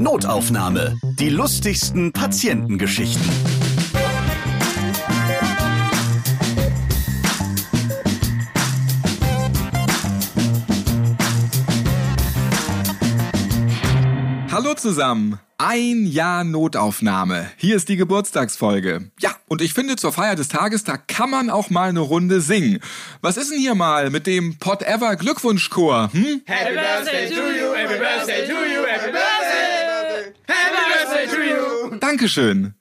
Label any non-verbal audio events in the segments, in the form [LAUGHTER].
Notaufnahme. Die lustigsten Patientengeschichten. Hallo zusammen. Ein Jahr Notaufnahme. Hier ist die Geburtstagsfolge. Ja, und ich finde, zur Feier des Tages, da kann man auch mal eine Runde singen. Was ist denn hier mal mit dem Pot Ever Glückwunschchor? Hm? Happy birthday to you, happy birthday to you, happy birthday. To you. Dankeschön.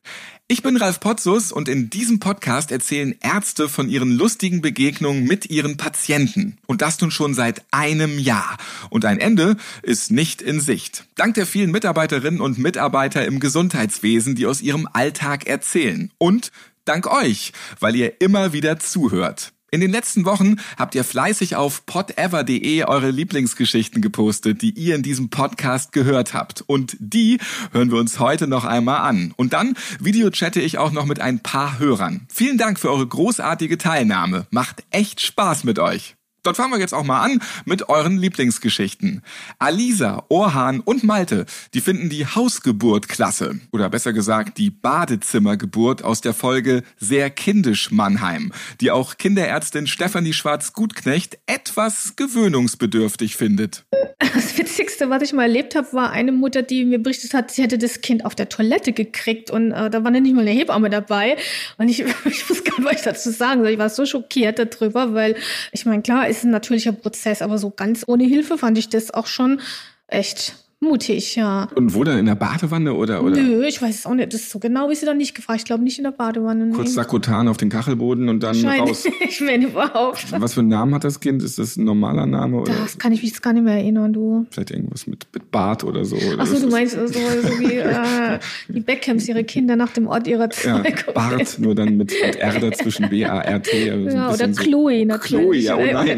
Ich bin Ralf Potzus und in diesem Podcast erzählen Ärzte von ihren lustigen Begegnungen mit ihren Patienten. Und das nun schon seit einem Jahr. Und ein Ende ist nicht in Sicht. Dank der vielen Mitarbeiterinnen und Mitarbeiter im Gesundheitswesen, die aus ihrem Alltag erzählen. Und dank euch, weil ihr immer wieder zuhört. In den letzten Wochen habt ihr fleißig auf podever.de eure Lieblingsgeschichten gepostet, die ihr in diesem Podcast gehört habt. Und die hören wir uns heute noch einmal an. Und dann videochatte ich auch noch mit ein paar Hörern. Vielen Dank für eure großartige Teilnahme. Macht echt Spaß mit euch. Dort fangen wir jetzt auch mal an mit euren Lieblingsgeschichten. Alisa, Orhan und Malte, die finden die Hausgeburt klasse. Oder besser gesagt, die Badezimmergeburt aus der Folge Sehr kindisch Mannheim, die auch Kinderärztin Stefanie Schwarz-Gutknecht etwas gewöhnungsbedürftig findet. Das Witzigste, was ich mal erlebt habe, war eine Mutter, die mir berichtet hat, sie hätte das Kind auf der Toilette gekriegt und äh, da war nicht mal eine Hebamme dabei. Und ich, [LAUGHS] ich wusste gar nicht, was ich dazu sagen soll. Ich war so schockiert darüber, weil ich meine, klar, ist ein natürlicher Prozess, aber so ganz ohne Hilfe fand ich das auch schon echt mutig, ja. Und wo dann in der Badewanne oder? oder? Nö, ich weiß es auch nicht. Das ist so genau, wie sie dann nicht gefragt. Ich glaube nicht in der Badewanne. Kurz Sakotan auf den Kachelboden und dann raus. [LAUGHS] ich meine überhaupt. [LAUGHS] Was für einen Namen hat das Kind? Ist das ein normaler Name? Oder? Das kann ich mich jetzt gar nicht mehr erinnern, du. Vielleicht irgendwas mit, mit Bart oder so. Oder Achso, du meinst so, so wie [LAUGHS] äh, die Beckhams ihre Kinder nach dem Ort ihrer Zeugung. Ja, Bart, nur dann mit, mit R dazwischen, B-A-R-T. Also ja, oder Chloe so. natürlich. Chloe, ja, oh nein.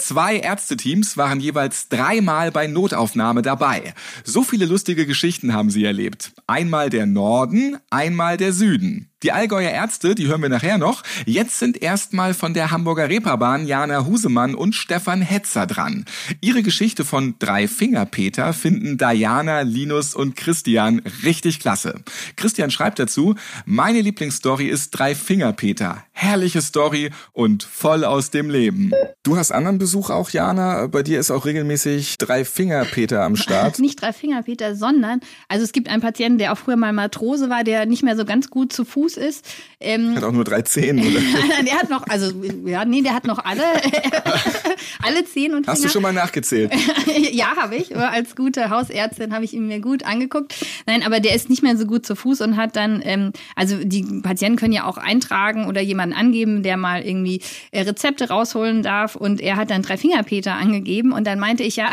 Zwei Ärzteteams waren jeweils dreimal bei Notaufnahme dabei. So viele lustige Geschichten haben sie erlebt. Einmal der Norden, einmal der Süden. Die Allgäuer Ärzte, die hören wir nachher noch. Jetzt sind erstmal von der Hamburger Reeperbahn Jana Husemann und Stefan Hetzer dran. Ihre Geschichte von Drei Finger Peter finden Diana, Linus und Christian richtig klasse. Christian schreibt dazu, meine Lieblingsstory ist Drei Finger Peter. Herrliche Story und voll aus dem Leben. Du hast anderen Besuch auch, Jana. Bei dir ist auch regelmäßig Drei Finger Peter am Start. [LAUGHS] Nicht Drei Finger Peter, sondern, also es gibt einen Patienten, der auch früher mal Matrose war, der nicht mehr so ganz gut zu Fuß ist. Ähm, hat auch nur drei Zehen, oder? [LAUGHS] der hat noch, also, ja, nee, der hat noch alle, [LAUGHS] alle Zehen und Finger. Hast du schon mal nachgezählt? [LAUGHS] ja, habe ich. Als gute Hausärztin habe ich ihn mir gut angeguckt. Nein, aber der ist nicht mehr so gut zu Fuß und hat dann, ähm, also die Patienten können ja auch eintragen oder jemanden angeben, der mal irgendwie äh, Rezepte rausholen darf und er hat dann drei Fingerpeter angegeben und dann meinte ich, ja,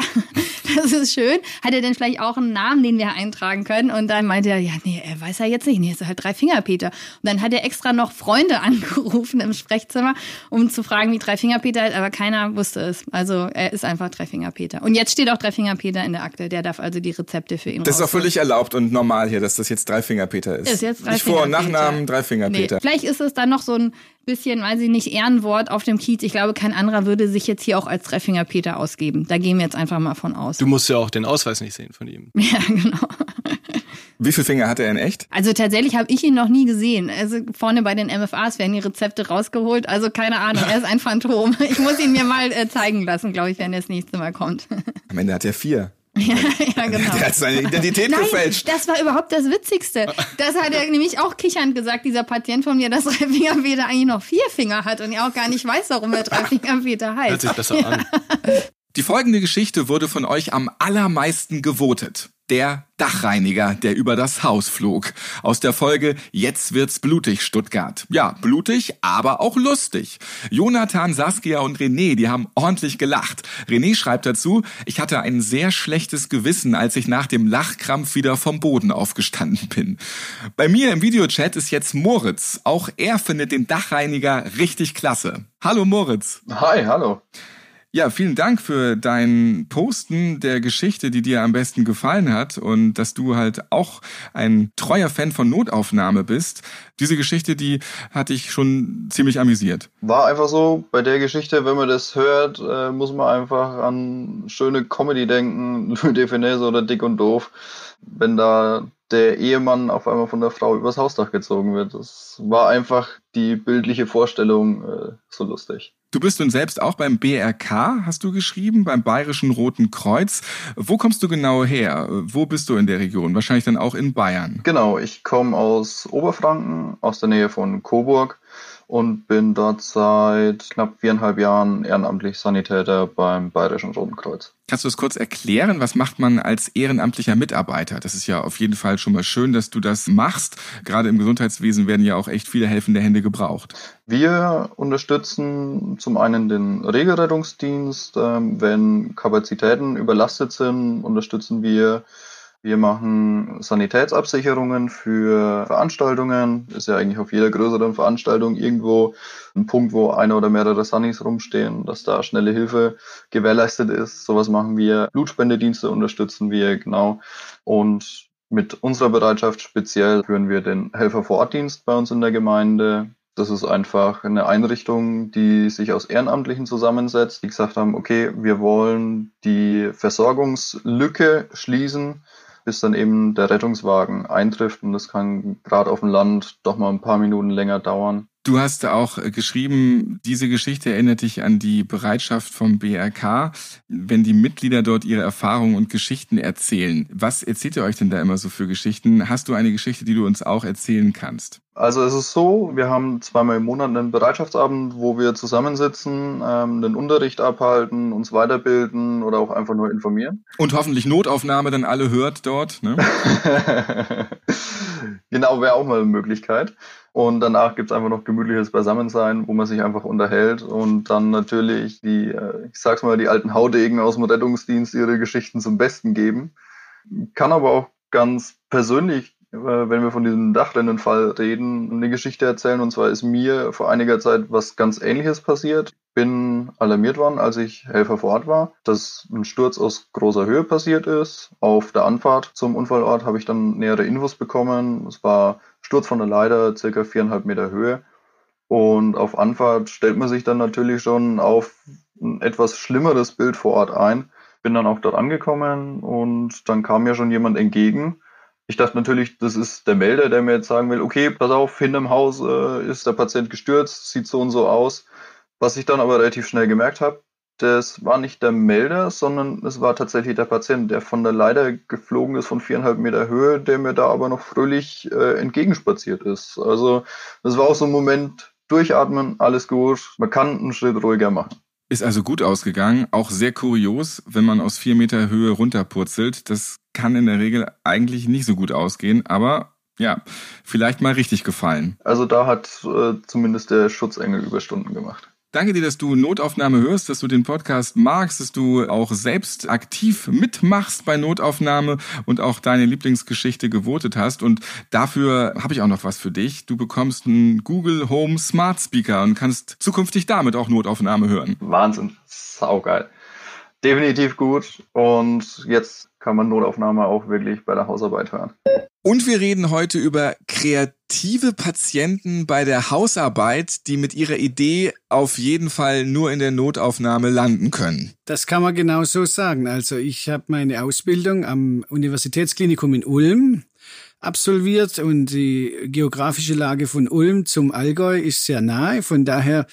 das ist schön. Hat er denn vielleicht auch einen Namen, den wir eintragen können? Und dann meinte er, ja, nee, er weiß ja jetzt nicht, nee, ist halt drei Fingerpeter. Und dann hat er extra noch Freunde [LAUGHS] angerufen im Sprechzimmer, um zu fragen, wie Dreifingerpeter ist, aber keiner wusste es. Also er ist einfach Dreifingerpeter. Und jetzt steht auch Dreifingerpeter in der Akte. Der darf also die Rezepte für ihn Das ist auch völlig erlaubt und normal hier, dass das jetzt Dreifingerpeter ist. Ist jetzt Dreifingerpeter. Nicht Vor- und Nachnamen Dreifingerpeter. Nee. Vielleicht ist es dann noch so ein bisschen, weiß ich nicht, Ehrenwort auf dem Kiez. Ich glaube, kein anderer würde sich jetzt hier auch als Dreifingerpeter ausgeben. Da gehen wir jetzt einfach mal von aus. Du musst ja auch den Ausweis nicht sehen von ihm. [LAUGHS] Ja, genau. Wie viele Finger hat er in echt? Also tatsächlich habe ich ihn noch nie gesehen. Also vorne bei den MFAs werden die Rezepte rausgeholt. Also keine Ahnung, er ist ein Phantom. [LAUGHS] Ich muss ihn mir mal äh, zeigen lassen, glaube ich, wenn er das nächste Mal kommt. [LAUGHS] Am Ende hat er vier. Ja, ja, genau. Der hat seine Identität Nein, gefälscht. Das war überhaupt das Witzigste. Das hat er nämlich auch kichernd gesagt, dieser Patient von mir, dass Dreifingerpeter eigentlich noch vier Finger hat und er auch gar nicht weiß, warum er Dreifingerpeter heißt. Hört sich besser an. Die folgende Geschichte wurde von euch am allermeisten gewotet. Der Dachreiniger, der über das Haus flog. Aus der Folge Jetzt wird's blutig, Stuttgart. Ja, blutig, aber auch lustig. Jonathan, Saskia und René, die haben ordentlich gelacht. René schreibt dazu, ich hatte ein sehr schlechtes Gewissen, als ich nach dem Lachkrampf wieder vom Boden aufgestanden bin. Bei mir im Videochat ist jetzt Moritz. Auch er findet den Dachreiniger richtig klasse. Hallo Moritz. Hi, hallo. Ja, vielen Dank für dein Posten der Geschichte, die dir am besten gefallen hat und dass du halt auch ein treuer Fan von Notaufnahme bist. Diese Geschichte, die hat dich schon ziemlich amüsiert. War einfach so, bei der Geschichte, wenn man das hört, äh, muss man einfach an schöne Comedy denken, [LAUGHS] Louis de oder Dick und Doof. Wenn da der Ehemann auf einmal von der Frau übers Hausdach gezogen wird. Das war einfach die bildliche Vorstellung äh, so lustig. Du bist nun selbst auch beim BRK, hast du geschrieben, beim Bayerischen Roten Kreuz. Wo kommst du genau her? Wo bist du in der Region? Wahrscheinlich dann auch in Bayern. Genau, ich komme aus Oberfranken, aus der Nähe von Coburg und bin dort seit knapp viereinhalb Jahren ehrenamtlich Sanitäter beim Bayerischen Roten Kreuz. Kannst du das kurz erklären? Was macht man als ehrenamtlicher Mitarbeiter? Das ist ja auf jeden Fall schon mal schön, dass du das machst. Gerade im Gesundheitswesen werden ja auch echt viele helfende Hände gebraucht. Wir unterstützen zum einen den Regelrettungsdienst. Ähm, wenn Kapazitäten überlastet sind, unterstützen wir wir machen Sanitätsabsicherungen für Veranstaltungen. Ist ja eigentlich auf jeder größeren Veranstaltung irgendwo ein Punkt, wo eine oder mehrere Sunnies rumstehen, dass da schnelle Hilfe gewährleistet ist. Sowas machen wir. Blutspendedienste unterstützen wir, genau. Und mit unserer Bereitschaft speziell führen wir den Helfer vor Ort Dienst bei uns in der Gemeinde. Das ist einfach eine Einrichtung, die sich aus Ehrenamtlichen zusammensetzt, die gesagt haben, okay, wir wollen die Versorgungslücke schließen bis dann eben der Rettungswagen eintrifft und das kann gerade auf dem Land doch mal ein paar Minuten länger dauern. Du hast auch äh, geschrieben, diese Geschichte erinnert dich an die Bereitschaft vom BRK, wenn die Mitglieder dort ihre Erfahrungen und Geschichten erzählen. Was erzählt ihr euch denn da immer so für Geschichten? Hast du eine Geschichte, die du uns auch erzählen kannst? Also es ist so, wir haben zweimal im Monat einen Bereitschaftsabend, wo wir zusammensitzen, ähm, den Unterricht abhalten, uns weiterbilden oder auch einfach nur informieren. Und hoffentlich Notaufnahme dann alle hört dort. Ne? [LAUGHS] genau, wäre auch mal eine Möglichkeit. Und danach gibt's einfach noch gemütliches Beisammensein, wo man sich einfach unterhält und dann natürlich die, äh, ich sag's mal, die alten Haudegen aus dem Rettungsdienst ihre Geschichten zum Besten geben. Kann aber auch ganz persönlich, äh, wenn wir von diesem Dachrinnenfall reden, eine Geschichte erzählen. Und zwar ist mir vor einiger Zeit was ganz Ähnliches passiert. Bin alarmiert worden, als ich Helfer vor Ort war, dass ein Sturz aus großer Höhe passiert ist. Auf der Anfahrt zum Unfallort habe ich dann nähere Infos bekommen. Es war Sturz von der Leiter, circa viereinhalb Meter Höhe. Und auf Anfahrt stellt man sich dann natürlich schon auf ein etwas schlimmeres Bild vor Ort ein. Bin dann auch dort angekommen und dann kam mir schon jemand entgegen. Ich dachte natürlich, das ist der Melder, der mir jetzt sagen will, okay, pass auf, hinterm Haus äh, ist der Patient gestürzt, sieht so und so aus. Was ich dann aber relativ schnell gemerkt habe, das war nicht der Melder, sondern es war tatsächlich der Patient, der von der Leiter geflogen ist von viereinhalb Meter Höhe, der mir da aber noch fröhlich äh, entgegenspaziert ist. Also das war auch so ein Moment, durchatmen, alles gut, man kann einen Schritt ruhiger machen. Ist also gut ausgegangen, auch sehr kurios, wenn man aus vier Meter Höhe runterpurzelt. Das kann in der Regel eigentlich nicht so gut ausgehen, aber ja, vielleicht mal richtig gefallen. Also da hat äh, zumindest der Schutzengel Überstunden gemacht. Danke dir, dass du Notaufnahme hörst, dass du den Podcast magst, dass du auch selbst aktiv mitmachst bei Notaufnahme und auch deine Lieblingsgeschichte gewotet hast. Und dafür habe ich auch noch was für dich. Du bekommst einen Google Home Smart Speaker und kannst zukünftig damit auch Notaufnahme hören. Wahnsinn, saugeil. Definitiv gut. Und jetzt kann man Notaufnahme auch wirklich bei der Hausarbeit hören. Und wir reden heute über kreative Patienten bei der Hausarbeit, die mit ihrer Idee auf jeden Fall nur in der Notaufnahme landen können. Das kann man genau so sagen. Also ich habe meine Ausbildung am Universitätsklinikum in Ulm absolviert und die geografische Lage von Ulm zum Allgäu ist sehr nahe. Von daher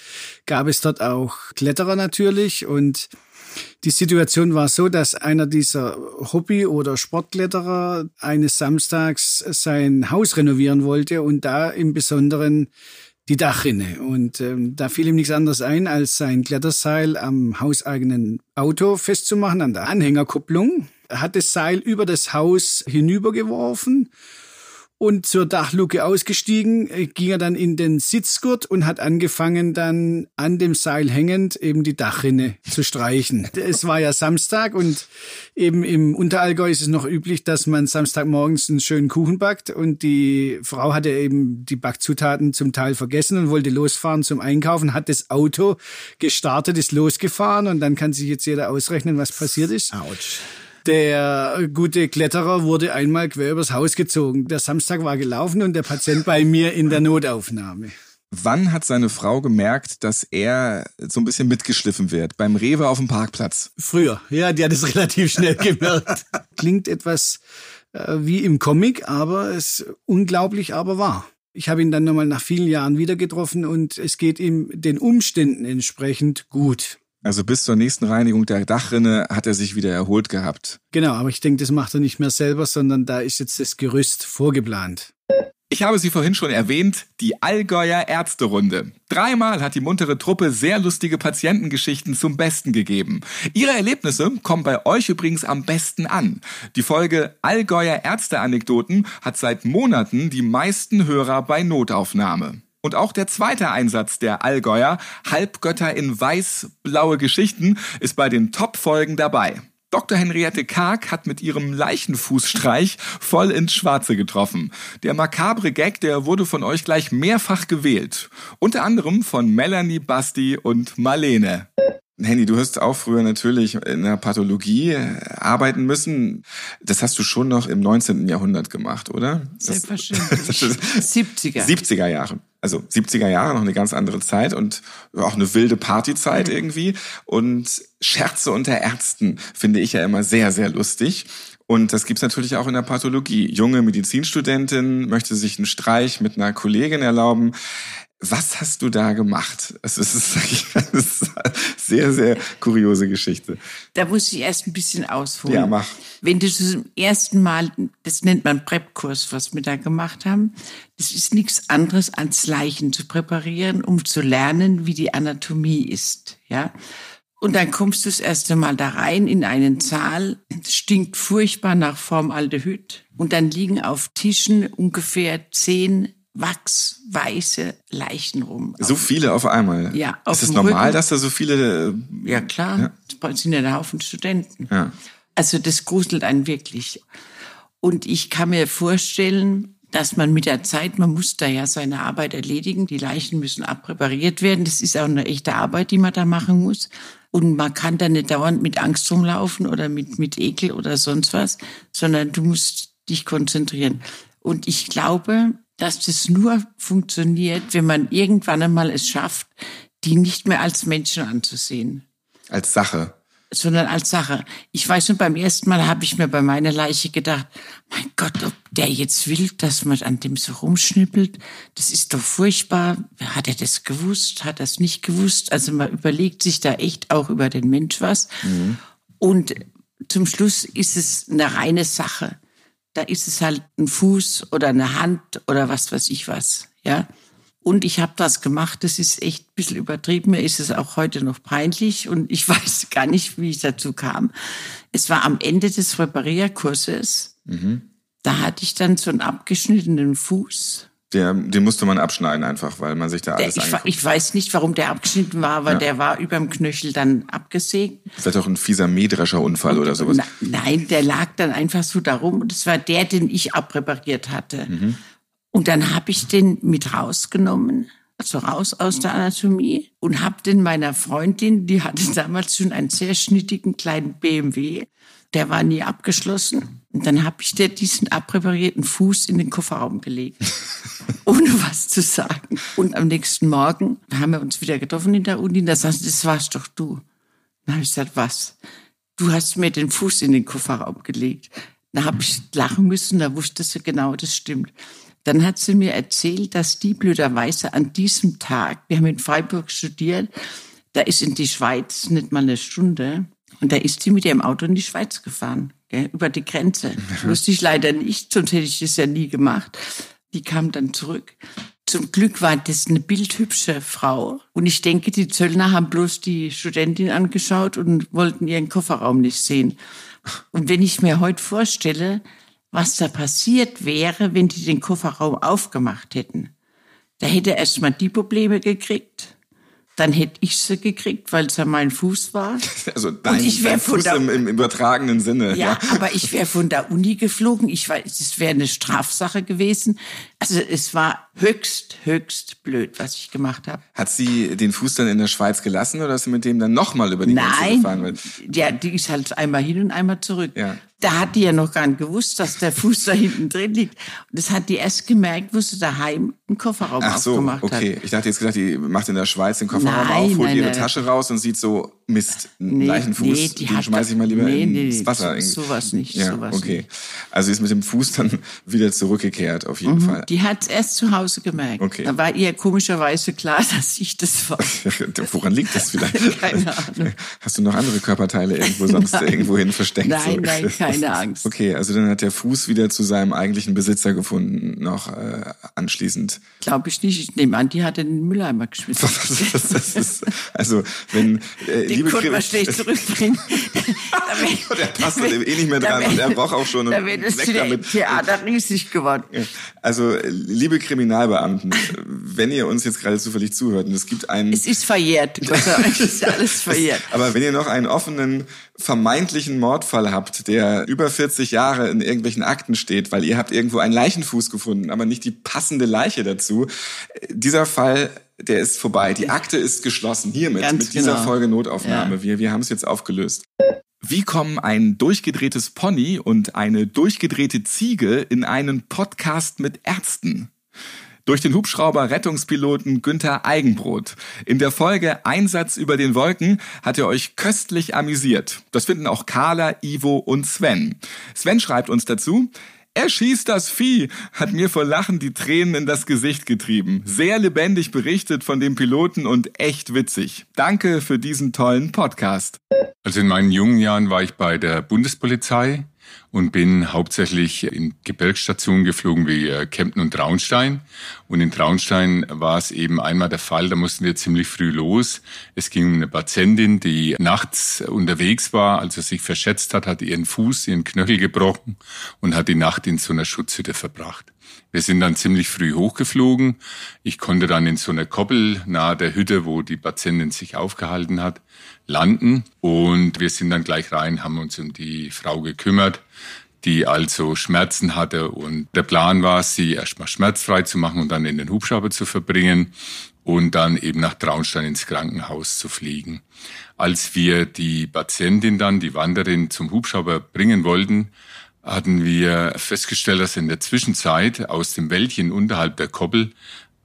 gab es dort auch Kletterer natürlich und die Situation war so, dass einer dieser Hobby- oder Sportkletterer eines Samstags sein Haus renovieren wollte und da im Besonderen die Dachrinne. Und ähm, da fiel ihm nichts anderes ein, als sein Kletterseil am hauseigenen Auto festzumachen, an der Anhängerkupplung. Er hat das Seil über das Haus hinübergeworfen Und zur Dachluke ausgestiegen, äh, ging er dann in den Sitzgurt und hat angefangen dann an dem Seil hängend eben die Dachrinne zu streichen. [LAUGHS] Es war ja Samstag und eben im Unterallgäu ist es noch üblich, dass man Samstagmorgens einen schönen Kuchen backt und die Frau hatte eben die Backzutaten zum Teil vergessen und wollte losfahren zum Einkaufen, hat das Auto gestartet, ist losgefahren und dann kann sich jetzt jeder ausrechnen, was passiert ist. Autsch. Der gute Kletterer wurde einmal quer übers Haus gezogen. Der Samstag war gelaufen und der Patient bei mir in der Notaufnahme. Wann hat seine Frau gemerkt, dass er so ein bisschen mitgeschliffen wird? Beim Rewe auf dem Parkplatz. Früher, ja, die hat es [LAUGHS] relativ schnell gemerkt. Klingt etwas äh, wie im Comic, aber es ist unglaublich, aber wahr. Ich habe ihn dann nochmal nach vielen Jahren wieder getroffen und es geht ihm den Umständen entsprechend gut. Also bis zur nächsten Reinigung der Dachrinne hat er sich wieder erholt gehabt. Genau, aber ich denke, das macht er nicht mehr selber, sondern da ist jetzt das Gerüst vorgeplant. Ich habe sie vorhin schon erwähnt, die Allgäuer Ärzterunde. Dreimal hat die muntere Truppe sehr lustige Patientengeschichten zum Besten gegeben. Ihre Erlebnisse kommen bei euch übrigens am besten an. Die Folge Allgäuer Ärzteanekdoten hat seit Monaten die meisten Hörer bei Notaufnahme. Und auch der zweite Einsatz der Allgäuer, Halbgötter in weiß-blaue Geschichten, ist bei den Top-Folgen dabei. Dr. Henriette Karg hat mit ihrem Leichenfußstreich voll ins Schwarze getroffen. Der makabre Gag, der wurde von euch gleich mehrfach gewählt. Unter anderem von Melanie, Basti und Marlene. Henny, du hast auch früher natürlich in der Pathologie arbeiten müssen. Das hast du schon noch im 19. Jahrhundert gemacht, oder? Selbstverständlich. [LAUGHS] 70er. 70er Jahre. Also 70er Jahre, noch eine ganz andere Zeit und auch eine wilde Partyzeit Mhm. irgendwie. Und Scherze unter Ärzten finde ich ja immer sehr, sehr lustig. Und das gibt's natürlich auch in der Pathologie. Junge Medizinstudentin möchte sich einen Streich mit einer Kollegin erlauben. Was hast du da gemacht? Es ist, [LAUGHS] ist eine sehr, sehr kuriose Geschichte. Da muss ich erst ein bisschen ausholen. Ja, mach. Wenn du zum ersten Mal, das nennt man Prep-Kurs, was wir da gemacht haben, das ist nichts anderes als Leichen zu präparieren, um zu lernen, wie die Anatomie ist, ja. Und dann kommst du das erste Mal da rein in einen Saal, es stinkt furchtbar nach Formaldehyd und dann liegen auf Tischen ungefähr zehn wachsweiße Leichen rum. So viele auf einmal. Ja, auf Ist es dem normal, Rücken. dass da so viele, äh, Ja, klar. Das sind ja ein Haufen Studenten. ja. Also das gruselt einen wirklich. Und ich kann mir vorstellen, dass man mit der Zeit, man muss da ja seine Arbeit erledigen, die Leichen müssen abpräpariert werden. Das ist auch eine echte Arbeit, die man da machen muss. Und man kann da nicht dauernd mit Angst rumlaufen oder mit, mit Ekel oder sonst was, sondern du musst dich konzentrieren. Und ich glaube, dass das nur funktioniert, wenn man irgendwann einmal es schafft, die nicht mehr als Menschen anzusehen als Sache. sondern als Sache. Ich weiß nur, beim ersten Mal habe ich mir bei meiner Leiche gedacht, mein Gott, ob der jetzt will, dass man an dem so rumschnippelt, das ist doch furchtbar. Hat er das gewusst? Hat er es nicht gewusst? Also man überlegt sich da echt auch über den Mensch was. Und zum Schluss ist es eine reine Sache. Da ist es halt ein Fuß oder eine Hand oder was weiß ich was, ja. Und ich habe das gemacht, das ist echt ein bisschen übertrieben. Mir ist es auch heute noch peinlich und [LAUGHS] ich weiß gar nicht, wie ich dazu kam. Es war am Ende des Reparierkurses. Da hatte ich dann so einen abgeschnittenen Fuß. Der, den musste man abschneiden einfach, weil man sich da Der, alles ich, wa- angeguckt ich weiß nicht, warum der abgeschnitten war, aber Ja. der war überm Knöchel dann abgesägt. Vielleicht auch ein fieser mähdrescher Unfall oder sowas. Na, nein, der lag dann einfach so darum und es war der, den ich abpräpariert hatte. Mhm. Und dann habe ich den mit rausgenommen, also raus aus der Anatomie und habe den meiner Freundin, die hatte damals schon einen sehr schnittigen kleinen BMW, der war nie abgeschlossen. Und dann habe ich dir diesen abpräparierten Fuß in den Kofferraum gelegt, [LAUGHS] ohne was zu sagen. Und am nächsten Morgen haben wir uns wieder getroffen in der Uni, da sagte sie, das warst doch du. Dann habe ich gesagt, was? Du hast mir den Fuß in den Kofferraum gelegt. Da habe ich lachen müssen, da wusste sie genau, das stimmt. Dann hat sie mir erzählt, dass die blöderweise an diesem Tag, wir haben in Freiburg studiert, da ist in die Schweiz nicht mal eine Stunde. Und da ist sie mit ihrem Auto in die Schweiz gefahren, gell, über die Grenze. [LAUGHS] Wusste ich leider nicht, sonst hätte ich das ja nie gemacht. Die kam dann zurück. Zum Glück war das eine bildhübsche Frau. Und ich denke, die Zöllner haben bloß die Studentin angeschaut und wollten ihren Kofferraum nicht sehen. Und wenn ich mir heute vorstelle, was da passiert wäre, wenn die den Kofferraum aufgemacht hätten. Da hätte er erstmal die Probleme gekriegt. Dann hätte ich sie gekriegt, weil es ja mein Fuß war. [LAUGHS] Also dein, ich wär dein von Fuß der- im, im übertragenen Sinne. Ja, aber ich wäre von der Uni geflogen. Ich weiß, es wäre eine Strafsache gewesen. Also es war höchst, höchst blöd, was ich gemacht habe. Hat sie den Fuß dann in der Schweiz gelassen oder ist sie mit dem dann nochmal über die Grenze Nein, gefahren? Weil, ja, die ist halt einmal hin und einmal zurück. Ja. Da hat die ja noch gar nicht gewusst, dass der Fuß da hinten drin liegt. Und das hat die erst gemerkt, wo sie daheim einen Kofferraum ach so, aufgemacht okay. hat. Ich dachte jetzt gedacht, die macht in der Schweiz den Kofferraum Nein, auf, holt nein, ihre nein. Tasche raus und sieht so, Mist, einen Nee, Leichenfuß, nee, die den hat- schmeiß ich mal lieber nee, nee, ins nee, Wasser. so- irgendwie. sowas nicht, Ja, sowas okay. nicht. Also sie ist mit dem Fuß dann [LAUGHS] wieder zurückgekehrt, auf jeden Fall. Die hat es erst zu Hause gemerkt. Okay. Da war ihr komischerweise klar, [LAUGHS] dass ich das war. [LAUGHS] Woran liegt das vielleicht? [LAUGHS] Keine Ahnung. Hast du noch andere Körperteile irgendwo sonst Nein. irgendwo hin versteckt? Nein, So. nein, keine Angst. Okay, also dann hat der Fuß wieder zu seinem eigentlichen Besitzer gefunden, noch äh, anschließend. Glaube ich nicht. Ich nehme an, die hat in den Mülleimer geschmissen. Das, das ist, also wenn äh, Den liebe konnte man schlecht zurückbringen. Da wär- Der passt wär- eh nicht mehr dran wär- und er roch auch schon. Da wäre das damit. Theater riesig geworden. Also, liebe Kriminalbeamten, wenn ihr uns jetzt gerade zufällig zuhört und es gibt einen... Es ist verjährt. Gott sei Dank ist alles verjährt. Aber wenn ihr noch einen offenen, vermeintlichen Mordfall habt, der über 40 Jahre in irgendwelchen Akten steht, weil ihr habt irgendwo einen Leichenfuß gefunden, aber nicht die passende Leiche dazu, dieser Fall, der ist vorbei. Die Akte ist geschlossen. Hiermit, Ganz mit dieser genau. Folge Notaufnahme. Ja. Wir, wir haben es jetzt aufgelöst. Wie kommen ein durchgedrehtes Pony und eine durchgedrehte Ziege in einen Podcast mit Ärzten? Durch den Hubschrauber Rettungspiloten Günther Eigenbrot. In der Folge Einsatz über den Wolken hat er euch köstlich amüsiert. Das finden auch Carla, Ivo und Sven. Sven schreibt uns dazu, er schießt das Vieh, hat mir vor Lachen die Tränen in das Gesicht getrieben. Sehr lebendig berichtet von dem Piloten und echt witzig. Danke für diesen tollen Podcast. Also in meinen jungen Jahren war ich bei der Bundespolizei und bin hauptsächlich in Gebirgsstationen geflogen wie äh, Kempten und Traunstein. Und in Traunstein war es eben einmal der Fall, da mussten wir ziemlich früh los. Es ging um eine Patientin, die nachts unterwegs war, also sich verschätzt hat, hat ihren Fuß, ihren Knöchel gebrochen und hat die Nacht in so einer Schutzhütte verbracht. Wir sind dann ziemlich früh hochgeflogen. Ich konnte dann in so einer Koppel nahe der Hütte, wo die Patientin sich aufgehalten hat, landen. Und wir sind dann gleich rein, haben uns um die Frau gekümmert, die also Schmerzen hatte. Und der Plan war, sie erstmal schmerzfrei zu machen und dann in den Hubschrauber zu verbringen und dann eben nach Traunstein ins Krankenhaus zu fliegen. Als wir die Patientin dann, die Wanderin, zum Hubschrauber bringen wollten, hatten wir festgestellt, dass in der Zwischenzeit aus dem Wäldchen unterhalb der Koppel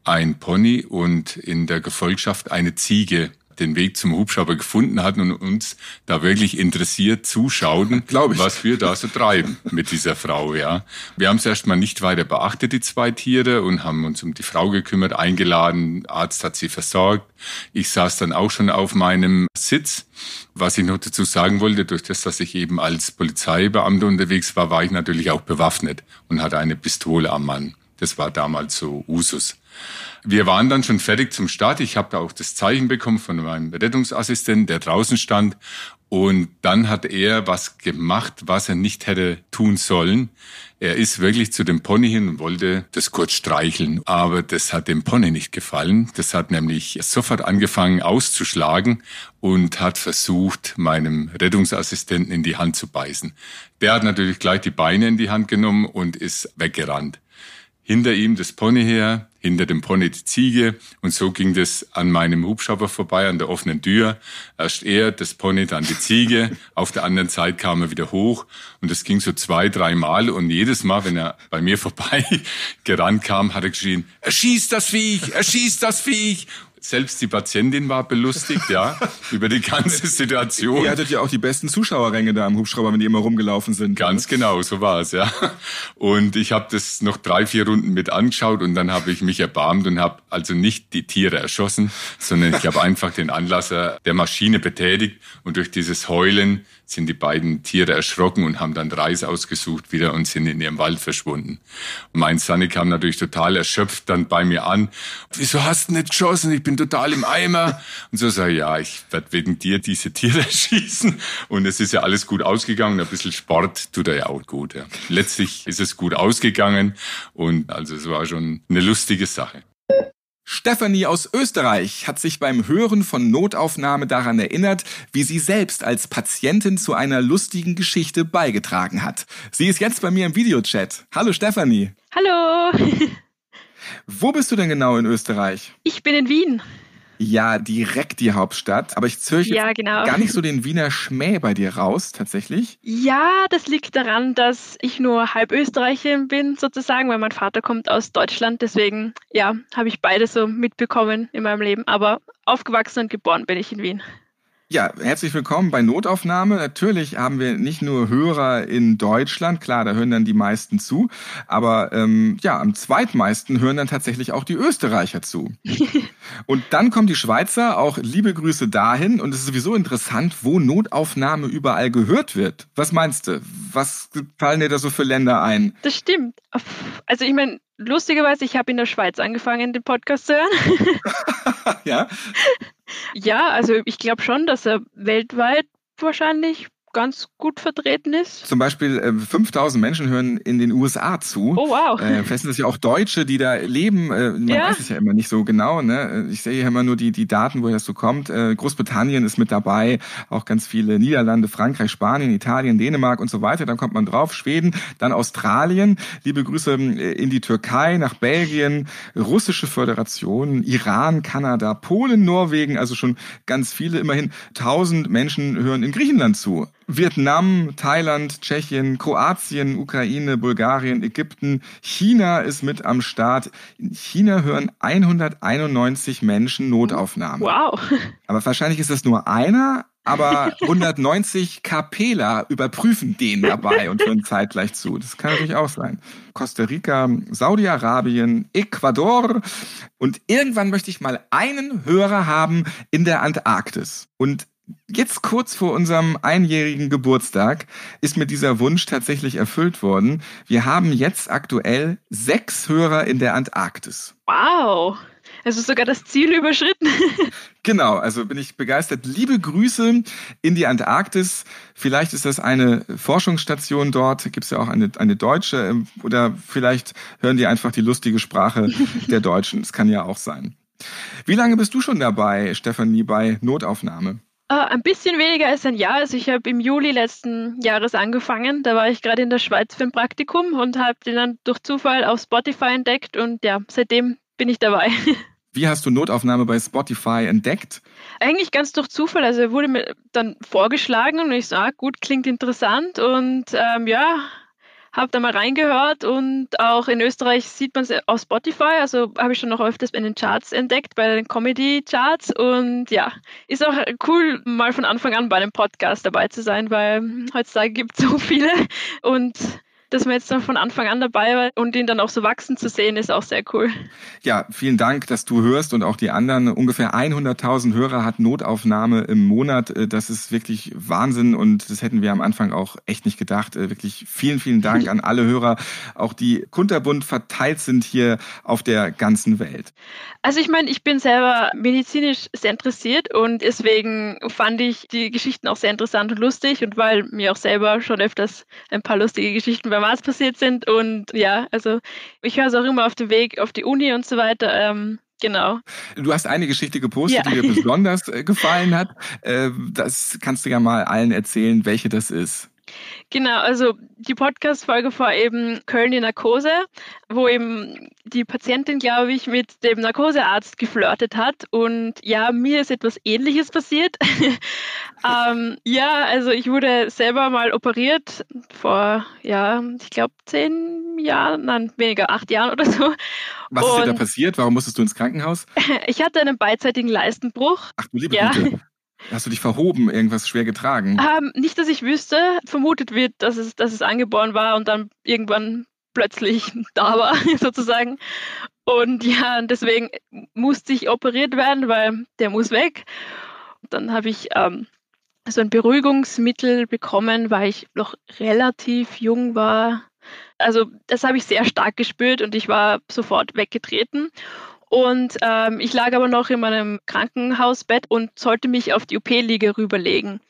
ein Pony und in der Gefolgschaft eine Ziege den Weg zum Hubschrauber gefunden hatten und uns da wirklich interessiert zuschauten, [LAUGHS] was wir da so treiben mit dieser Frau, ja. Wir haben es erstmal nicht weiter beachtet, die zwei Tiere, und haben uns um die Frau gekümmert, eingeladen, Arzt hat sie versorgt. Ich saß dann auch schon auf meinem Sitz. Was ich noch dazu sagen wollte, durch das, dass ich eben als Polizeibeamter unterwegs war, war ich natürlich auch bewaffnet und hatte eine Pistole am Mann. Das war damals so Usus. Wir waren dann schon fertig zum Start. Ich habe da auch das Zeichen bekommen von meinem Rettungsassistenten, der draußen stand. Und dann hat er was gemacht, was er nicht hätte tun sollen. Er ist wirklich zu dem Pony hin und wollte das kurz streicheln. Aber das hat dem Pony nicht gefallen. Das hat nämlich sofort angefangen auszuschlagen und hat versucht, meinem Rettungsassistenten in die Hand zu beißen. Der hat natürlich gleich die Beine in die Hand genommen und ist weggerannt. Hinter ihm das Pony her, hinter dem Pony die Ziege und so ging das an meinem Hubschrauber vorbei, an der offenen Tür. Erst er, das Pony, dann die Ziege. [LAUGHS] Auf der anderen Seite kam er wieder hoch und das ging so zwei, drei Mal und jedes Mal, wenn er bei mir [LAUGHS] vorbei gerannt kam, hat er geschrien, erschießt das Viech, erschießt das Viech. Selbst die Patientin war belustigt, ja, [LAUGHS] über die ganze Situation. Ihr hattet ja auch die besten Zuschauerränge da am Hubschrauber, wenn die immer rumgelaufen sind. Ganz genau, so war es, ja. Und ich habe das noch drei, vier Runden mit angeschaut und dann habe ich mich erbarmt und habe also nicht die Tiere erschossen, sondern ich habe [LAUGHS] einfach den Anlasser der Maschine betätigt und durch dieses Heulen sind die beiden Tiere erschrocken und haben dann Reis ausgesucht wieder und sind in ihrem Wald verschwunden. Und mein Sonny kam natürlich total erschöpft dann bei mir an. Wieso hast du nicht geschossen? Ich bin total im Eimer. Und so sage ich, ja, ich werde wegen dir diese Tiere [LAUGHS] schießen. Und es ist ja alles gut ausgegangen. Ein bisschen Sport tut er ja auch gut. Ja. Letztlich ist es gut ausgegangen und also es war schon eine lustige Sache. Stephanie aus Österreich hat sich beim Hören von Notaufnahme daran erinnert, wie sie selbst als Patientin zu einer lustigen Geschichte beigetragen hat. Sie ist jetzt bei mir im Videochat. Hallo Stephanie. Hallo. [LAUGHS] Wo bist du denn genau in Österreich? Ich bin in Wien. Ja, direkt die Hauptstadt. Aber ich höre ja, genau. gar nicht so den Wiener Schmäh bei dir raus, tatsächlich. Ja, das liegt daran, dass ich nur halb Österreicherin bin, sozusagen, weil mein Vater kommt aus Deutschland. Deswegen, ja, habe ich beide so mitbekommen in meinem Leben. Aber aufgewachsen und geboren bin ich in Wien. Ja, herzlich willkommen bei Notaufnahme. Natürlich haben wir nicht nur Hörer in Deutschland, klar, da hören dann die meisten zu, aber ähm, ja, am zweitmeisten hören dann tatsächlich auch die Österreicher zu. [LAUGHS] und dann kommen die Schweizer, auch liebe Grüße dahin. Und es ist sowieso interessant, wo Notaufnahme überall gehört wird. Was meinst du? Was fallen dir da so für Länder ein? Das stimmt. Also ich meine, lustigerweise, ich habe in der Schweiz angefangen, den Podcast zu hören. [LAUGHS] ja. [LAUGHS] Ja, also ich glaube schon, dass er weltweit wahrscheinlich ganz gut vertreten ist. Zum Beispiel äh, 5000 Menschen hören in den USA zu. Oh wow. Äh, vielleicht sind das ja auch Deutsche, die da leben. Äh, man ja. weiß es ja immer nicht so genau. Ne? Ich sehe ja immer nur die, die Daten, woher das so kommt. Äh, Großbritannien ist mit dabei, auch ganz viele Niederlande, Frankreich, Spanien, Italien, Dänemark und so weiter. Dann kommt man drauf, Schweden, dann Australien. Liebe Grüße äh, in die Türkei, nach Belgien, russische Föderation, Iran, Kanada, Polen, Norwegen, also schon ganz viele. Immerhin 1000 Menschen hören in Griechenland zu. Vietnam, Thailand, Tschechien, Kroatien, Ukraine, Bulgarien, Ägypten, China ist mit am Start. In China hören 191 Menschen Notaufnahmen. Wow. Aber wahrscheinlich ist das nur einer, aber [LAUGHS] 190 Kapela überprüfen den dabei und hören zeitgleich zu. Das kann natürlich auch sein. Costa Rica, Saudi-Arabien, Ecuador und irgendwann möchte ich mal einen Hörer haben in der Antarktis. Und Jetzt kurz vor unserem einjährigen Geburtstag ist mir dieser Wunsch tatsächlich erfüllt worden. Wir haben jetzt aktuell sechs Hörer in der Antarktis. Wow. Also sogar das Ziel überschritten. [LAUGHS] genau, also bin ich begeistert. Liebe Grüße in die Antarktis. Vielleicht ist das eine Forschungsstation dort. Gibt es ja auch eine, eine deutsche. Ähm, oder vielleicht hören die einfach die lustige Sprache [LAUGHS] der Deutschen. Das kann ja auch sein. Wie lange bist du schon dabei, Stefanie, bei Notaufnahme? Äh, ein bisschen weniger als ein Jahr. Also ich habe im Juli letzten Jahres angefangen. Da war ich gerade in der Schweiz für ein Praktikum und habe den dann durch Zufall auf Spotify entdeckt und ja, seitdem bin ich dabei. [LAUGHS] Wie hast du Notaufnahme bei Spotify entdeckt? Eigentlich ganz durch Zufall. Also er wurde mir dann vorgeschlagen und ich sage, ah, gut, klingt interessant und ähm, ja, habe da mal reingehört und auch in Österreich sieht man es auf Spotify, also habe ich schon noch öfters in den Charts entdeckt, bei den Comedy-Charts. Und ja, ist auch cool, mal von Anfang an bei einem Podcast dabei zu sein, weil heutzutage gibt es so viele. Und dass man jetzt dann von Anfang an dabei war und ihn dann auch so wachsen zu sehen, ist auch sehr cool. Ja, vielen Dank, dass du hörst und auch die anderen. Ungefähr 100.000 Hörer hat Notaufnahme im Monat. Äh, das ist wirklich Wahnsinn und das hätten wir am Anfang auch echt nicht gedacht. Äh, wirklich vielen, vielen Dank an alle Hörer, auch die kunterbunt verteilt sind hier auf der ganzen Welt. Also ich meine, ich bin selber medizinisch sehr interessiert und deswegen fand ich die Geschichten auch sehr interessant und lustig und weil mir auch selber schon öfters ein paar lustige Geschichten beim Arzt passiert sind und ja, also ich höre es auch immer auf dem Weg auf die Uni und so weiter. Ähm, Genau. Du hast eine Geschichte gepostet, ja. die dir [LAUGHS] besonders äh, gefallen hat. Äh, das kannst du ja mal allen erzählen, welche das ist. Genau, also die Podcast-Folge war eben Köln in Narkose, wo eben die Patientin, glaube ich, mit dem Narkosearzt geflirtet hat. Und ja, mir ist etwas Ähnliches passiert. [LAUGHS] ähm, ja, also ich wurde selber mal operiert vor, ja, ich glaube, zehn Jahren, nein, weniger, acht Jahren oder so. Was ist dir da passiert? Warum musstest du ins Krankenhaus? [LAUGHS] ich hatte einen beidseitigen Leistenbruch. Ach du liebe ja. Gute. [LAUGHS] Hast du dich verhoben, irgendwas schwer getragen? Ähm, nicht, dass ich wüsste. Vermutet wird, dass es, dass es angeboren war und dann irgendwann plötzlich [LAUGHS] da war, [LAUGHS] sozusagen. Und ja, deswegen musste ich operiert werden, weil der muss weg. Dann habe ich ähm, so ein Beruhigungsmittel bekommen, weil ich noch relativ jung war. Also das habe ich sehr stark gespürt und ich war sofort weggetreten. Und ähm, ich lag aber noch in meinem Krankenhausbett und sollte mich auf die OP-Liege rüberlegen.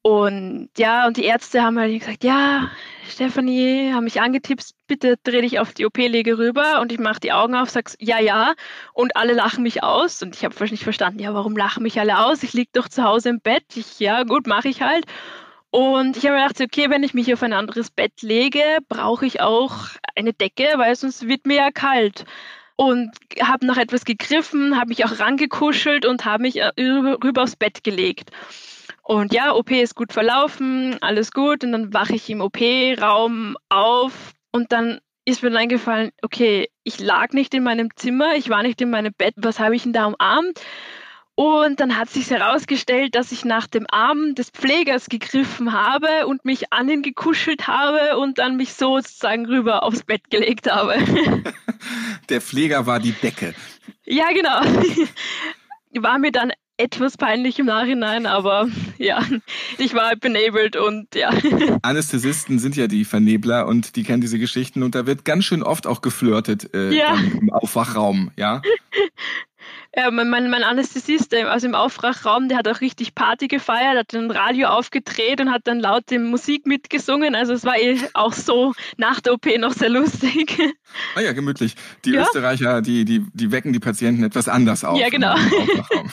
Und ja, und die Ärzte haben halt gesagt, ja, Stefanie, haben mich angetippt, bitte dreh dich auf die OP-Liege rüber und ich mache die Augen auf, sag's ja, ja und alle lachen mich aus und ich habe nicht verstanden, ja, warum lachen mich alle aus? Ich liege doch zu Hause im Bett. Ich, ja, gut, mache ich halt. Und ich habe mir gedacht, okay, wenn ich mich auf ein anderes Bett lege, brauche ich auch eine Decke, weil sonst wird mir ja kalt. Und habe nach etwas gegriffen, habe mich auch rangekuschelt und habe mich äh, rüber aufs Bett gelegt. Und ja, OP ist gut verlaufen, alles gut. Und dann wache ich im OP-Raum auf und dann ist mir dann eingefallen, okay, ich lag nicht in meinem Zimmer, ich war nicht in meinem Bett, was habe ich denn da umarmt? Und dann hat sich herausgestellt, dass ich nach dem Arm des Pflegers gegriffen habe und mich an ihn gekuschelt habe und dann mich sozusagen rüber aufs Bett gelegt habe. [LAUGHS] Der Pfleger war die Decke. Ja, genau. [LAUGHS] War mir dann etwas peinlich im Nachhinein, aber ja, ich war benebled und ja. [LAUGHS] Anästhesisten sind ja die Vernebler und die kennen diese Geschichten und da wird ganz schön oft auch geflirtet äh, Ja. im Aufwachraum, ja. Ja, mein, mein, mein Anästhesist also im Aufwachraum, der hat auch richtig Party gefeiert, hat ein Radio aufgedreht und hat dann laut die Musik mitgesungen. Also es war eh auch so nach der OP noch sehr lustig. Ah ja, gemütlich. Die Ja. Österreicher, die, die, die wecken die Patienten etwas anders auf. Ja, genau. [LAUGHS] Haben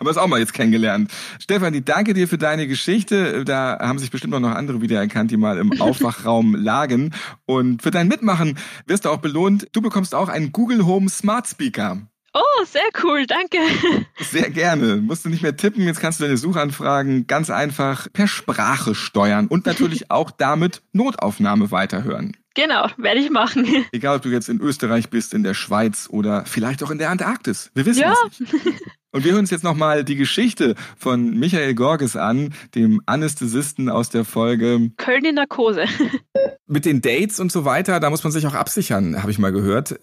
wir es auch mal jetzt kennengelernt. Stefanie, danke dir für deine Geschichte. Da haben sich bestimmt auch noch andere wiedererkannt, die mal im [LAUGHS] Aufwachraum lagen. Und für dein Mitmachen wirst du auch belohnt. Du bekommst auch einen Google Home Smart Speaker. Oh, sehr cool, danke. [LAUGHS] Sehr gerne. Musst du nicht mehr tippen. Jetzt kannst du deine Suchanfragen ganz einfach per Sprache steuern und natürlich [LAUGHS] auch damit Notaufnahme weiterhören. Genau, werde ich machen. [LAUGHS] Egal, ob du jetzt in Österreich bist, in der Schweiz oder vielleicht auch in der Antarktis. Wir wissen Ja. es nicht. Und wir hören uns jetzt nochmal die Geschichte von Michael Gorges an, dem Anästhesisten aus der Folge Köln in Narkose. [LAUGHS] mit den Dates und so weiter, da muss man sich auch absichern, habe ich mal gehört.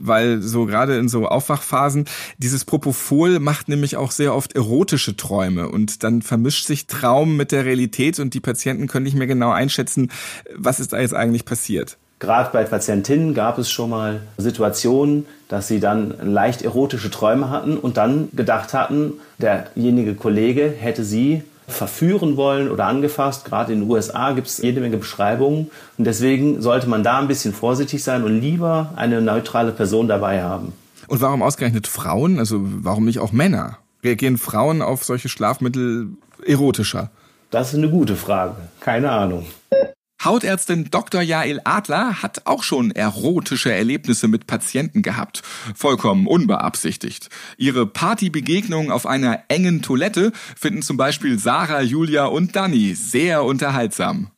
Weil so gerade in so Aufwachphasen, dieses Propofol macht nämlich auch sehr oft erotische Träume und dann vermischt sich Traum mit der Realität und die Patienten können nicht mehr genau einschätzen, was ist da jetzt eigentlich passiert. Gerade bei Patientinnen gab es schon mal Situationen, dass sie dann leicht erotische Träume hatten und dann gedacht hatten, derjenige Kollege hätte sie verführen wollen oder angefasst. Gerade in den USA gibt es jede Menge Beschreibungen und deswegen sollte man da ein bisschen vorsichtig sein und lieber eine neutrale Person dabei haben. Und warum ausgerechnet Frauen? Also warum nicht auch Männer? Reagieren Frauen auf solche Schlafmittel erotischer? Das ist eine gute Frage. Keine Ahnung. Hautärztin Dr. Jael Adler hat auch schon erotische Erlebnisse mit Patienten gehabt. Vollkommen unbeabsichtigt. Ihre Partybegegnungen auf einer engen Toilette finden zum Beispiel Sarah, Julia und Dani sehr unterhaltsam.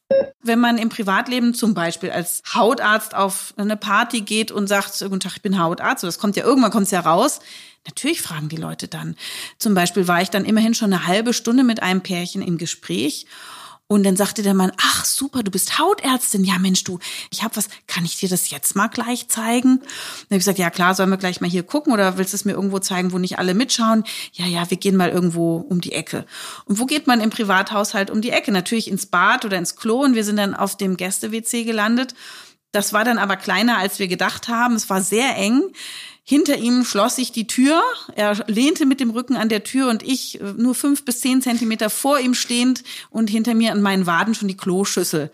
Wenn man im Privatleben zum Beispiel als Hautarzt auf eine Party geht und sagt, guten Tag, ich bin Hautarzt, das kommt ja irgendwann kommt's ja raus. Natürlich fragen die Leute dann. Zum Beispiel war ich dann immerhin schon eine halbe Stunde mit einem Pärchen im Gespräch. Und dann sagte der Mann, ach super, du bist Hautärztin. Ja Mensch, du, ich habe was, kann ich dir das jetzt mal gleich zeigen? Dann habe ich gesagt, ja klar, sollen wir gleich mal hier gucken oder willst du es mir irgendwo zeigen, wo nicht alle mitschauen? Ja, ja, wir gehen mal irgendwo um die Ecke. Und wo geht man im Privathaushalt um die Ecke? Natürlich ins Bad oder ins Klo und wir sind dann auf dem Gäste-WC gelandet. Das war dann aber kleiner, als wir gedacht haben. Es war sehr eng. Hinter ihm schloss sich die Tür. Er lehnte mit dem Rücken an der Tür und ich äh, nur fünf bis zehn Zentimeter vor ihm stehend und hinter mir an meinen Waden schon die Kloschüssel.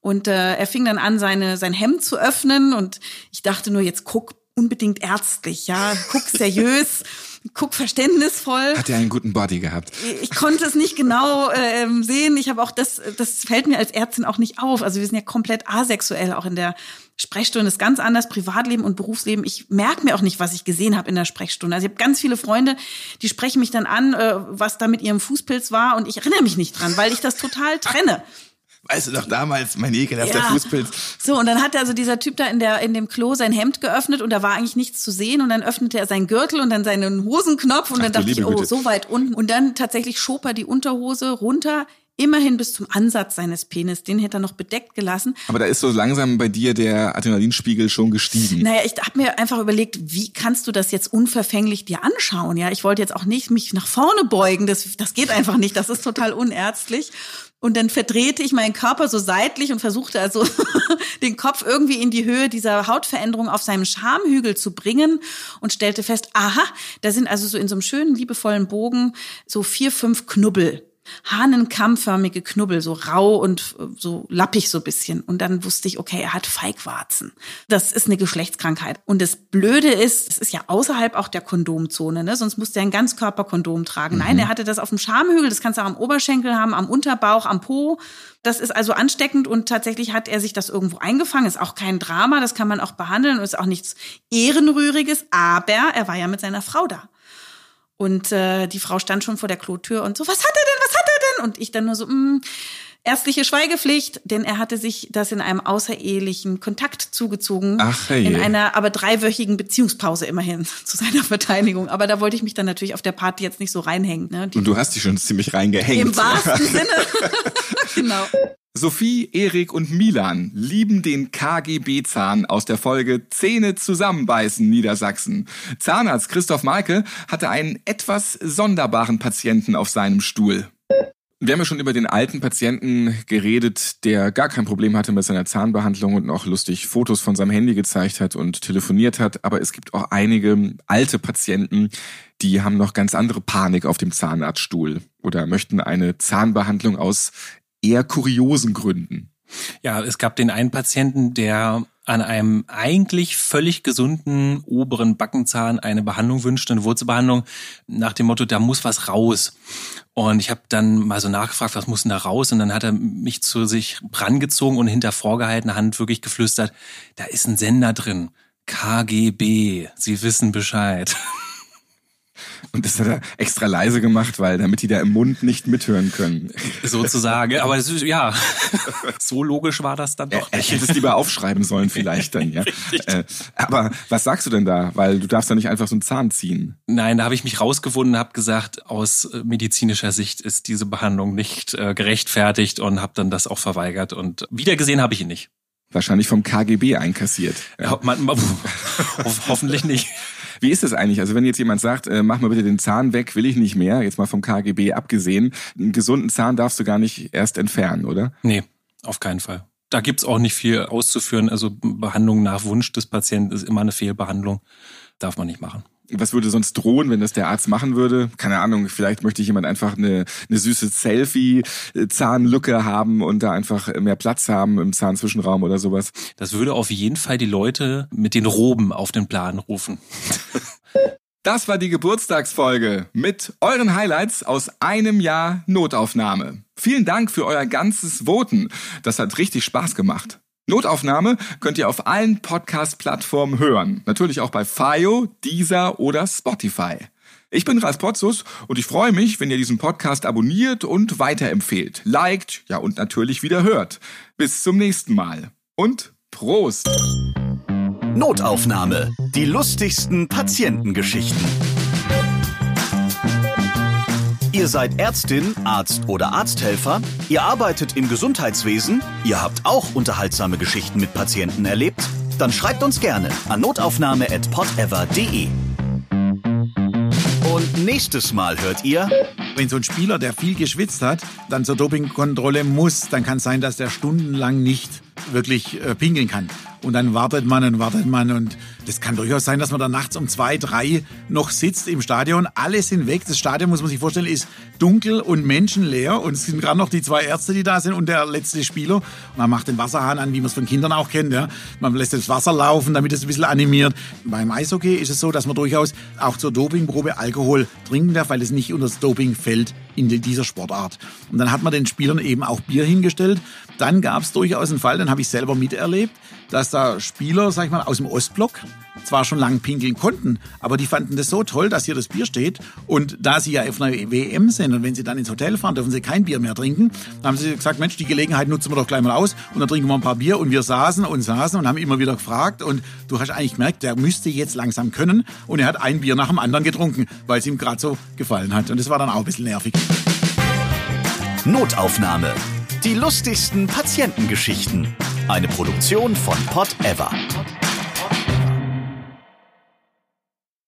Und äh, er fing dann an, seine, sein Hemd zu öffnen und ich dachte nur, jetzt guck unbedingt ärztlich, ja, guck seriös, [LAUGHS] guck verständnisvoll. Hat er einen guten Body gehabt? Ich konnte es nicht genau ähm, sehen. Ich habe auch das, das fällt mir als Ärztin auch nicht auf. Also wir sind ja komplett asexuell, auch in der Sprechstunde ist ganz anders, Privatleben und Berufsleben. Ich merke mir auch nicht, was ich gesehen habe in der Sprechstunde. Also ich habe ganz viele Freunde, die sprechen mich dann an, äh, was da mit ihrem Fußpilz war und ich erinnere mich nicht dran, weil ich das total trenne. [LAUGHS] Weißt du noch damals, mein ekelhafter Ja. Fußpilz? So, und dann hat also dieser Typ da in, der, in dem Klo sein Hemd geöffnet und da war eigentlich nichts zu sehen. Und dann öffnete er seinen Gürtel und dann seinen Hosenknopf und Ach dann dachte ich, oh, Güte. so weit unten. Und dann tatsächlich schob er die Unterhose runter immerhin bis zum Ansatz seines Penis. Den hätte er noch bedeckt gelassen. Aber da ist so langsam bei dir der Adrenalinspiegel schon gestiegen. Naja, ich habe mir einfach überlegt, wie kannst du das jetzt unverfänglich dir anschauen? Ja, ich wollte jetzt auch nicht mich nach vorne beugen. Das, das geht einfach nicht. Das ist total unärztlich. Und dann verdrehte ich meinen Körper so seitlich und versuchte also [LAUGHS] den Kopf irgendwie in die Höhe dieser Hautveränderung auf seinem Schamhügel zu bringen und stellte fest, aha, da sind also so in so einem schönen, liebevollen Bogen so vier, fünf Knubbel hahnenkammförmige Knubbel, so rau und äh, so lappig so bisschen. Und dann wusste ich, okay, er hat Feigwarzen. Das ist eine Geschlechtskrankheit. Und das Blöde ist, es ist ja außerhalb auch der Kondomzone, ne? sonst musste er ein Ganzkörperkondom tragen. Mhm. Nein, er hatte das auf dem Schamhügel, das kannst du auch am Oberschenkel haben, am Unterbauch, am Po. Das ist also ansteckend und tatsächlich hat er sich das irgendwo eingefangen. Ist auch kein Drama, das kann man auch behandeln und ist auch nichts Ehrenrühriges, aber er war ja mit seiner Frau da. Und äh, die Frau stand schon vor der Klotür und so, was hat er Und ich dann nur so, mh, mm, ärztliche Schweigepflicht, denn er hatte sich das in einem außerehelichen Kontakt zugezogen. Ach, hey. In einer aber dreiwöchigen Beziehungspause immerhin [LAUGHS] zu seiner Verteidigung. Aber da wollte ich mich dann natürlich auf der Party jetzt nicht so reinhängen. Ne? Und du hast dich schon ziemlich reingehängt. Im wahrsten [LAUGHS] Sinne. [LAUGHS] genau. Sophie, Erik und Milan lieben den KGB-Zahn aus der Folge Zähne zusammenbeißen Niedersachsen. Zahnarzt Christoph Malke hatte einen etwas sonderbaren Patienten auf seinem Stuhl. Wir haben ja schon über den alten Patienten geredet, der gar kein Problem hatte mit seiner Zahnbehandlung und noch lustig Fotos von seinem Handy gezeigt hat und telefoniert hat. Aber es gibt auch einige alte Patienten, die haben noch ganz andere Panik auf dem Zahnarztstuhl oder möchten eine Zahnbehandlung aus eher kuriosen Gründen. Ja, es gab den einen Patienten, der an einem eigentlich völlig gesunden oberen Backenzahn eine Behandlung wünschte, eine Wurzelbehandlung, nach dem Motto, da muss was raus. Und ich habe dann mal so nachgefragt, was muss denn da raus? Und dann hat er mich zu sich rangezogen und hinter vorgehaltener Hand wirklich geflüstert, da ist ein Sender drin. KGB, Sie wissen Bescheid. [LAUGHS] Und das hat er extra leise gemacht, weil damit die da im Mund nicht mithören können. Sozusagen. Aber ist, ja, [LAUGHS] so logisch war das dann doch. Ich hätte es lieber aufschreiben sollen vielleicht dann, ja. [LAUGHS] Äh, aber was sagst du denn da? Weil du darfst ja nicht einfach so einen Zahn ziehen. Nein, da habe ich mich rausgewunden, habe gesagt, aus äh, medizinischer Sicht ist diese Behandlung nicht äh, gerechtfertigt und habe dann das auch verweigert. Und wiedergesehen habe ich ihn nicht. Wahrscheinlich vom KGB einkassiert. Ja. Man, [LAUGHS] man, hoffentlich nicht. Wie ist das eigentlich? Also wenn jetzt jemand sagt, äh, mach mal bitte den Zahn weg, will ich nicht mehr, jetzt mal vom KGB abgesehen, einen gesunden Zahn darfst du gar nicht erst entfernen, oder? Nee, auf keinen Fall. Da gibt's auch nicht viel auszuführen. Also Behandlung nach Wunsch des Patienten ist immer eine Fehlbehandlung. Darf man nicht machen was würde sonst drohen, wenn das der Arzt machen würde? Keine Ahnung, vielleicht möchte jemand einfach eine, eine süße Selfie-Zahnlücke haben und da einfach mehr Platz haben im Zahnzwischenraum oder sowas. Das würde auf jeden Fall die Leute mit den Roben auf den Plan rufen. [LAUGHS] Das war die Geburtstagsfolge mit euren Highlights aus einem Jahr Notaufnahme. Vielen Dank für euer ganzes Voten. Das hat richtig Spaß gemacht. Notaufnahme könnt ihr auf allen Podcast-Plattformen hören. Natürlich auch bei Fio, Deezer oder Spotify. Ich bin Ralf Potzus und ich freue mich, wenn ihr diesen Podcast abonniert und weiterempfehlt, liked, ja und natürlich wieder hört. Bis zum nächsten Mal und Prost! Notaufnahme. Die lustigsten Patientengeschichten. Ihr seid Ärztin, Arzt oder Arzthelfer, ihr arbeitet im Gesundheitswesen, ihr habt auch unterhaltsame Geschichten mit Patienten erlebt, dann schreibt uns gerne an notaufnahme.podever.de. Und nächstes Mal hört ihr. Wenn so ein Spieler, der viel geschwitzt hat, dann zur Dopingkontrolle muss, dann kann es sein, dass der stundenlang nicht wirklich äh, pinkeln kann. Und dann wartet man und wartet man und das kann durchaus sein, dass man dann nachts um zwei, drei noch sitzt im Stadion. Alle sind weg. Das Stadion, muss man sich vorstellen, ist dunkel und menschenleer. Und es sind gerade noch die zwei Ärzte, die da sind und der letzte Spieler. Man macht den Wasserhahn an, wie man es von Kindern auch kennt. Ja. Man lässt das Wasser laufen, damit es ein bisschen animiert. Beim Eishockey ist es so, dass man durchaus auch zur Dopingprobe Alkohol trinken darf, weil es nicht unter das Doping fällt in dieser Sportart. Und dann hat man den Spielern eben auch Bier hingestellt. Dann gab es durchaus einen Fall, den habe ich selber miterlebt dass da Spieler, sag ich mal, aus dem Ostblock zwar schon lang pinkeln konnten, aber die fanden das so toll, dass hier das Bier steht. Und da sie ja auf einer WM sind und wenn sie dann ins Hotel fahren, dürfen sie kein Bier mehr trinken, dann haben sie gesagt, Mensch, die Gelegenheit nutzen wir doch gleich mal aus und dann trinken wir ein paar Bier. Und wir saßen und saßen und haben immer wieder gefragt und du hast eigentlich gemerkt, der müsste jetzt langsam können und er hat ein Bier nach dem anderen getrunken, weil es ihm gerade so gefallen hat. Und das war dann auch ein bisschen nervig. Notaufnahme. Die lustigsten Patientengeschichten. Eine Produktion von Pot Ever.